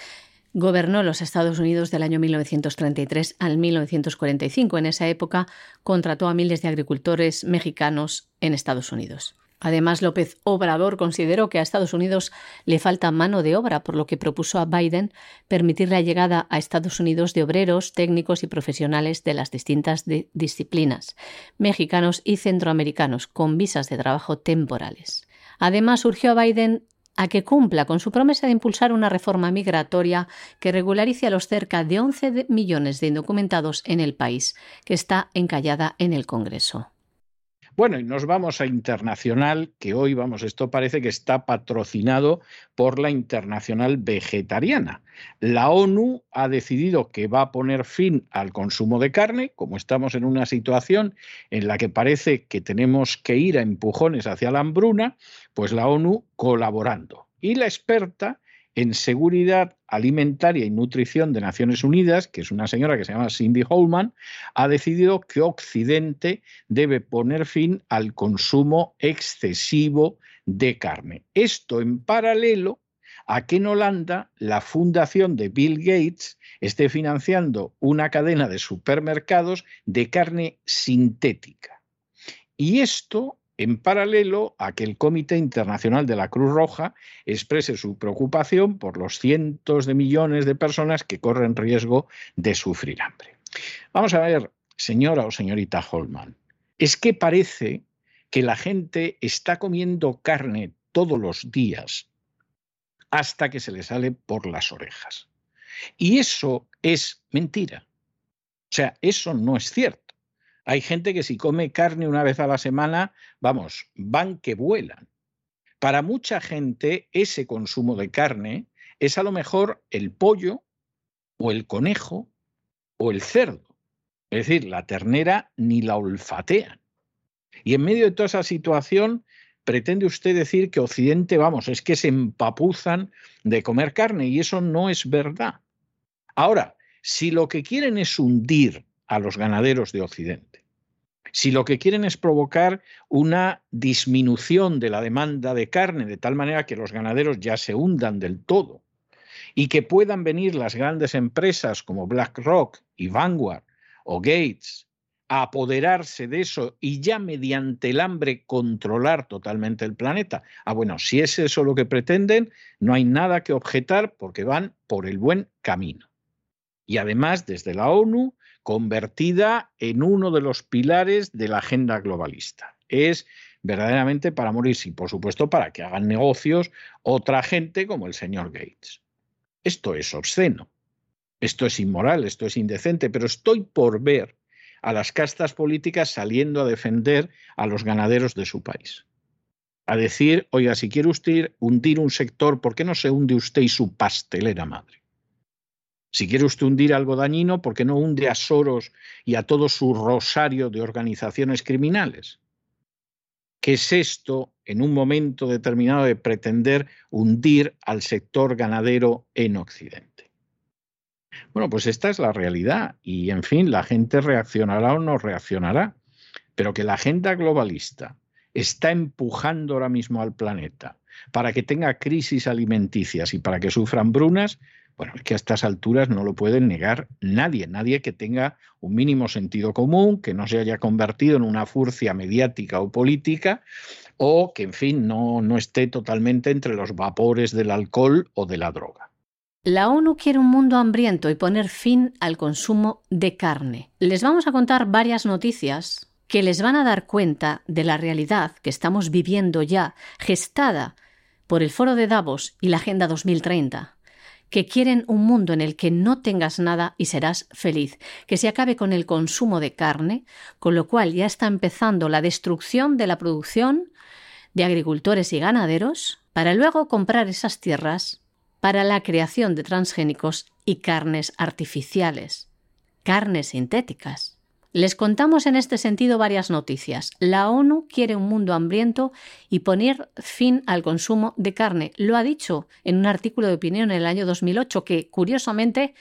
Speaker 2: gobernó los Estados Unidos del año 1933 al 1945. En esa época contrató a miles de agricultores mexicanos en Estados Unidos. Además, López Obrador consideró que a Estados Unidos le falta mano de obra, por lo que propuso a Biden permitir la llegada a Estados Unidos de obreros, técnicos y profesionales de las distintas disciplinas, mexicanos y centroamericanos, con visas de trabajo temporales. Además, urgió a Biden a que cumpla con su promesa de impulsar una reforma migratoria que regularice a los cerca de 11 millones de indocumentados en el país, que está encallada en el Congreso.
Speaker 1: Bueno, y nos vamos a internacional, que hoy, vamos, esto parece que está patrocinado por la Internacional Vegetariana. La ONU ha decidido que va a poner fin al consumo de carne, como estamos en una situación en la que parece que tenemos que ir a empujones hacia la hambruna, pues la ONU colaborando. Y la experta en Seguridad Alimentaria y Nutrición de Naciones Unidas, que es una señora que se llama Cindy Holman, ha decidido que Occidente debe poner fin al consumo excesivo de carne. Esto en paralelo a que en Holanda la fundación de Bill Gates esté financiando una cadena de supermercados de carne sintética. Y esto en paralelo a que el Comité Internacional de la Cruz Roja exprese su preocupación por los cientos de millones de personas que corren riesgo de sufrir hambre. Vamos a ver, señora o señorita Holman, es que parece que la gente está comiendo carne todos los días hasta que se le sale por las orejas. Y eso es mentira. O sea, eso no es cierto. Hay gente que si come carne una vez a la semana, vamos, van que vuelan. Para mucha gente ese consumo de carne es a lo mejor el pollo o el conejo o el cerdo. Es decir, la ternera ni la olfatean. Y en medio de toda esa situación, pretende usted decir que Occidente, vamos, es que se empapuzan de comer carne y eso no es verdad. Ahora, si lo que quieren es hundir a los ganaderos de Occidente, si lo que quieren es provocar una disminución de la demanda de carne, de tal manera que los ganaderos ya se hundan del todo, y que puedan venir las grandes empresas como BlackRock y Vanguard o Gates apoderarse de eso y ya mediante el hambre controlar totalmente el planeta. Ah, bueno, si es eso lo que pretenden, no hay nada que objetar porque van por el buen camino. Y además, desde la ONU, convertida en uno de los pilares de la agenda globalista. Es verdaderamente para morirse y, por supuesto, para que hagan negocios otra gente como el señor Gates. Esto es obsceno, esto es inmoral, esto es indecente, pero estoy por ver a las castas políticas saliendo a defender a los ganaderos de su país. A decir, oiga, si quiere usted hundir un sector, ¿por qué no se hunde usted y su pastelera madre? Si quiere usted hundir algo dañino, ¿por qué no hunde a Soros y a todo su rosario de organizaciones criminales? ¿Qué es esto en un momento determinado de pretender hundir al sector ganadero en Occidente? Bueno, pues esta es la realidad y, en fin, la gente reaccionará o no reaccionará, pero que la agenda globalista está empujando ahora mismo al planeta para que tenga crisis alimenticias y para que sufran brunas, bueno, es que a estas alturas no lo pueden negar nadie, nadie que tenga un mínimo sentido común, que no se haya convertido en una furcia mediática o política, o que, en fin, no, no esté totalmente entre los vapores del alcohol o de la droga.
Speaker 2: La ONU quiere un mundo hambriento y poner fin al consumo de carne. Les vamos a contar varias noticias que les van a dar cuenta de la realidad que estamos viviendo ya, gestada por el Foro de Davos y la Agenda 2030 que quieren un mundo en el que no tengas nada y serás feliz, que se acabe con el consumo de carne, con lo cual ya está empezando la destrucción de la producción de agricultores y ganaderos, para luego comprar esas tierras para la creación de transgénicos y carnes artificiales, carnes sintéticas. Les contamos en este sentido varias noticias. La ONU quiere un mundo hambriento y poner fin al consumo de carne. Lo ha dicho en un artículo de opinión en el año 2008 que, curiosamente,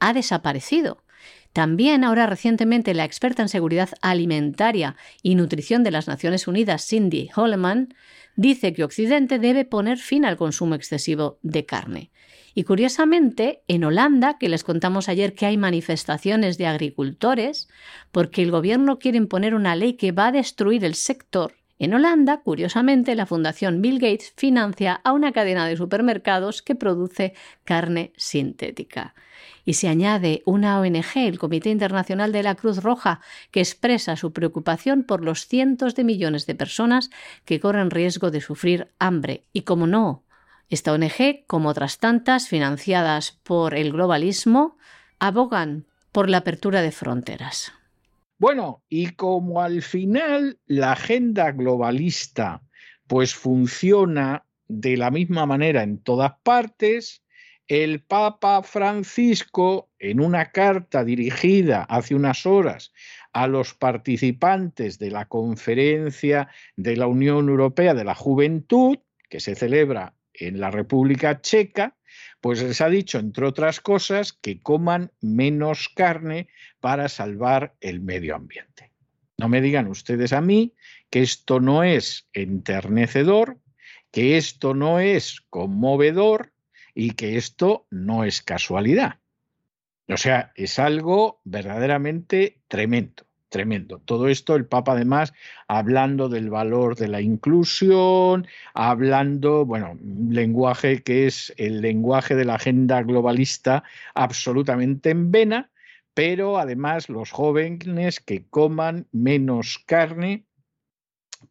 Speaker 2: ha desaparecido. También ahora recientemente la experta en seguridad alimentaria y nutrición de las Naciones Unidas, Cindy Holleman, dice que Occidente debe poner fin al consumo excesivo de carne. Y curiosamente, en Holanda, que les contamos ayer que hay manifestaciones de agricultores, porque el gobierno quiere imponer una ley que va a destruir el sector, en Holanda, curiosamente, la Fundación Bill Gates financia a una cadena de supermercados que produce carne sintética. Y se añade una ONG, el Comité Internacional de la Cruz Roja, que expresa su preocupación por los cientos de millones de personas que corren riesgo de sufrir hambre. Y como no, esta ONG, como otras tantas financiadas por el globalismo, abogan por la apertura de fronteras.
Speaker 1: Bueno, y como al final la agenda globalista pues funciona de la misma manera en todas partes, el Papa Francisco, en una carta dirigida hace unas horas a los participantes de la conferencia de la Unión Europea de la Juventud, que se celebra en la República Checa, pues les ha dicho, entre otras cosas, que coman menos carne para salvar el medio ambiente. No me digan ustedes a mí que esto no es enternecedor, que esto no es conmovedor y que esto no es casualidad. O sea, es algo verdaderamente tremendo tremendo. Todo esto el Papa además hablando del valor de la inclusión, hablando, bueno, un lenguaje que es el lenguaje de la agenda globalista absolutamente en vena, pero además los jóvenes que coman menos carne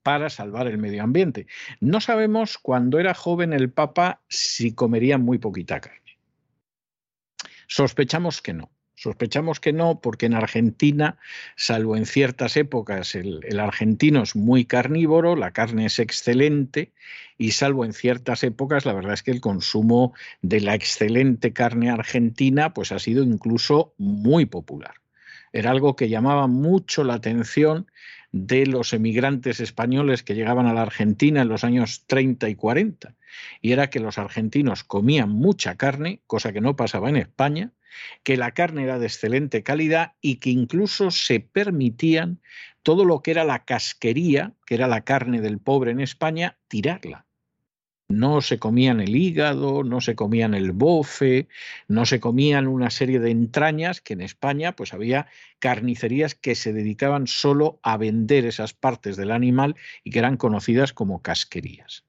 Speaker 1: para salvar el medio ambiente. No sabemos cuando era joven el Papa si comería muy poquita carne. Sospechamos que no. Sospechamos que no, porque en Argentina, salvo en ciertas épocas, el, argentino es muy carnívoro, la carne es excelente, y salvo en ciertas épocas, la verdad es que el consumo de la excelente carne argentina pues ha sido incluso muy popular. Era algo que llamaba mucho la atención de los emigrantes españoles que llegaban a la Argentina en los años 30 y 40. Y era que los argentinos comían mucha carne, cosa que no pasaba en España, que la carne era de excelente calidad y que incluso se permitían todo lo que era la casquería, que era la carne del pobre en España, tirarla. no se comían el hígado, no se comían el bofe, no se comían una serie de entrañas que en España pues había carnicerías que se dedicaban solo a vender esas partes del animal y que eran conocidas como casquerías.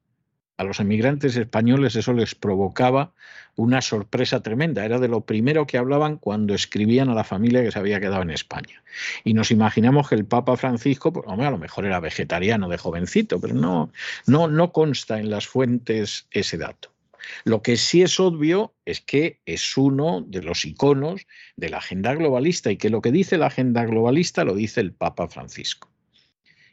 Speaker 1: A los emigrantes españoles eso les provocaba una sorpresa tremenda. Era de lo primero que hablaban cuando escribían a la familia que se había quedado en España. Y nos imaginamos que el Papa Francisco, pues, a lo mejor era vegetariano de jovencito, pero no, no, no consta en las fuentes ese dato. Lo que sí es obvio es que es uno de los iconos de la agenda globalista y que lo que dice la agenda globalista lo dice el Papa Francisco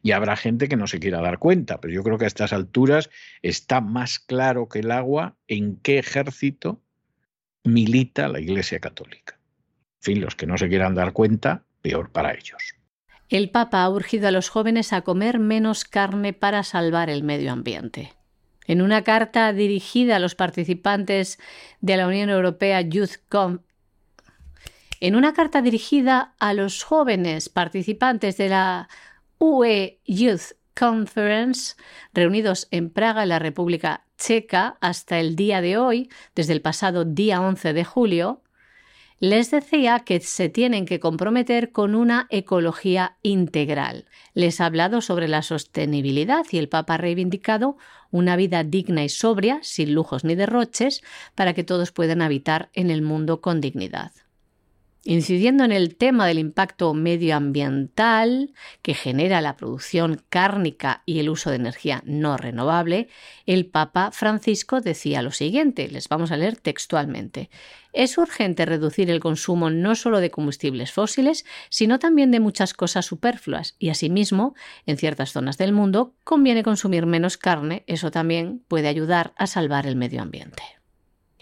Speaker 1: y habrá gente que no se quiera dar cuenta, pero yo creo que a estas alturas está más claro que el agua en qué ejército milita la Iglesia Católica. En fin, los que no se quieran dar cuenta, peor para ellos.
Speaker 2: El Papa ha urgido a los jóvenes a comer menos carne para salvar el medio ambiente. En una carta dirigida a los participantes de la Unión Europea Youth en una carta dirigida a los jóvenes participantes de la UE Youth Conference, reunidos en Praga, en la República Checa, hasta el día de hoy, desde el pasado día 11 de julio, les decía que se tienen que comprometer con una ecología integral. Les ha hablado sobre la sostenibilidad y el Papa ha reivindicado una vida digna y sobria, sin lujos ni derroches, para que todos puedan habitar en el mundo con dignidad. Incidiendo en el tema del impacto medioambiental que genera la producción cárnica y el uso de energía no renovable, el Papa Francisco decía lo siguiente, les vamos a leer textualmente. Es urgente reducir el consumo no solo de combustibles fósiles, sino también de muchas cosas superfluas y asimismo, en ciertas zonas del mundo, conviene consumir menos carne, eso también puede ayudar a salvar el medio ambiente.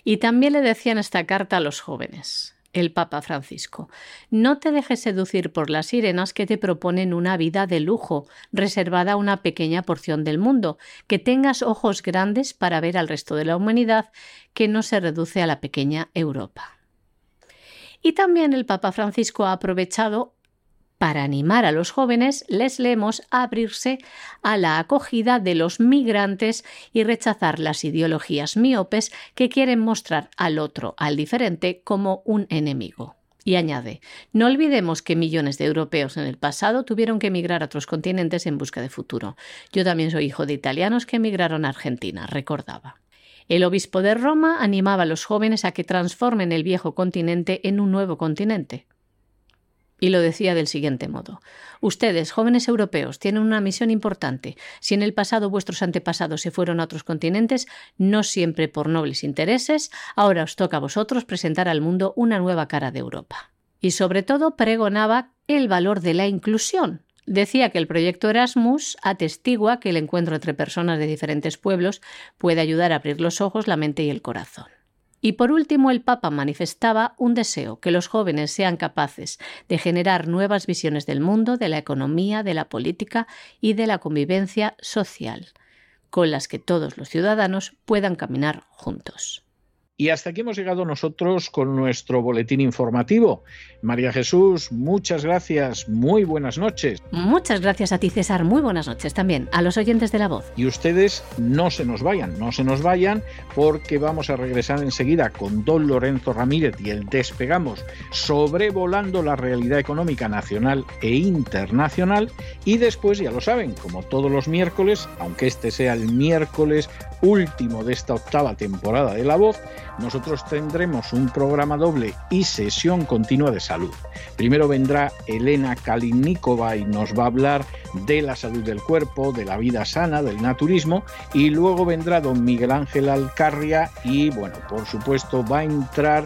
Speaker 2: Y también le decían esta carta a los jóvenes el Papa Francisco. No te dejes seducir por las sirenas que te proponen una vida de lujo, reservada a una pequeña porción del mundo, que tengas ojos grandes para ver al resto de la humanidad, que no se reduce a la pequeña Europa. Y también el Papa Francisco ha aprovechado para animar a los jóvenes, les leemos abrirse a la acogida de los migrantes y rechazar las ideologías miopes que quieren mostrar al otro, al diferente, como un enemigo. Y añade, no olvidemos que millones de europeos en el pasado tuvieron que emigrar a otros continentes en busca de futuro. Yo también soy hijo de italianos que emigraron a Argentina, recordaba. El obispo de Roma animaba a los jóvenes a que transformen el viejo continente en un nuevo continente y lo decía del siguiente modo. Ustedes, jóvenes europeos, tienen una misión importante. Si en el pasado vuestros antepasados se fueron a otros continentes, no siempre por nobles intereses, ahora os toca a vosotros presentar al mundo una nueva cara de Europa. Y sobre todo pregonaba el valor de la inclusión. Decía que el proyecto Erasmus atestigua que el encuentro entre personas de diferentes pueblos puede ayudar a abrir los ojos, la mente y el corazón. Y por último, el Papa manifestaba un deseo, que los jóvenes sean capaces de generar nuevas visiones del mundo, de la economía, de la política y de la convivencia social, con las que todos los ciudadanos puedan caminar juntos.
Speaker 1: Y hasta aquí hemos llegado nosotros con nuestro boletín informativo. María Jesús, muchas gracias, muy buenas noches.
Speaker 2: Muchas gracias a ti, César, muy buenas noches también, a los oyentes de la voz.
Speaker 1: Y ustedes no se nos vayan, no se nos vayan, porque vamos a regresar enseguida con don Lorenzo Ramírez y el Despegamos, sobrevolando la realidad económica nacional e internacional. Y después, ya lo saben, como todos los miércoles, aunque este sea el miércoles último de esta octava temporada de La Voz, nosotros tendremos un programa doble y sesión continua de salud. Primero vendrá Elena Kalinikova y nos va a hablar de la salud del cuerpo, de la vida sana, del naturismo, y luego vendrá don Miguel Ángel Alcarria y, bueno, por supuesto va a entrar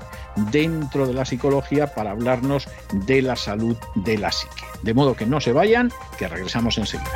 Speaker 1: dentro de la psicología para hablarnos de la salud de la psique. De modo que no se vayan, que regresamos enseguida.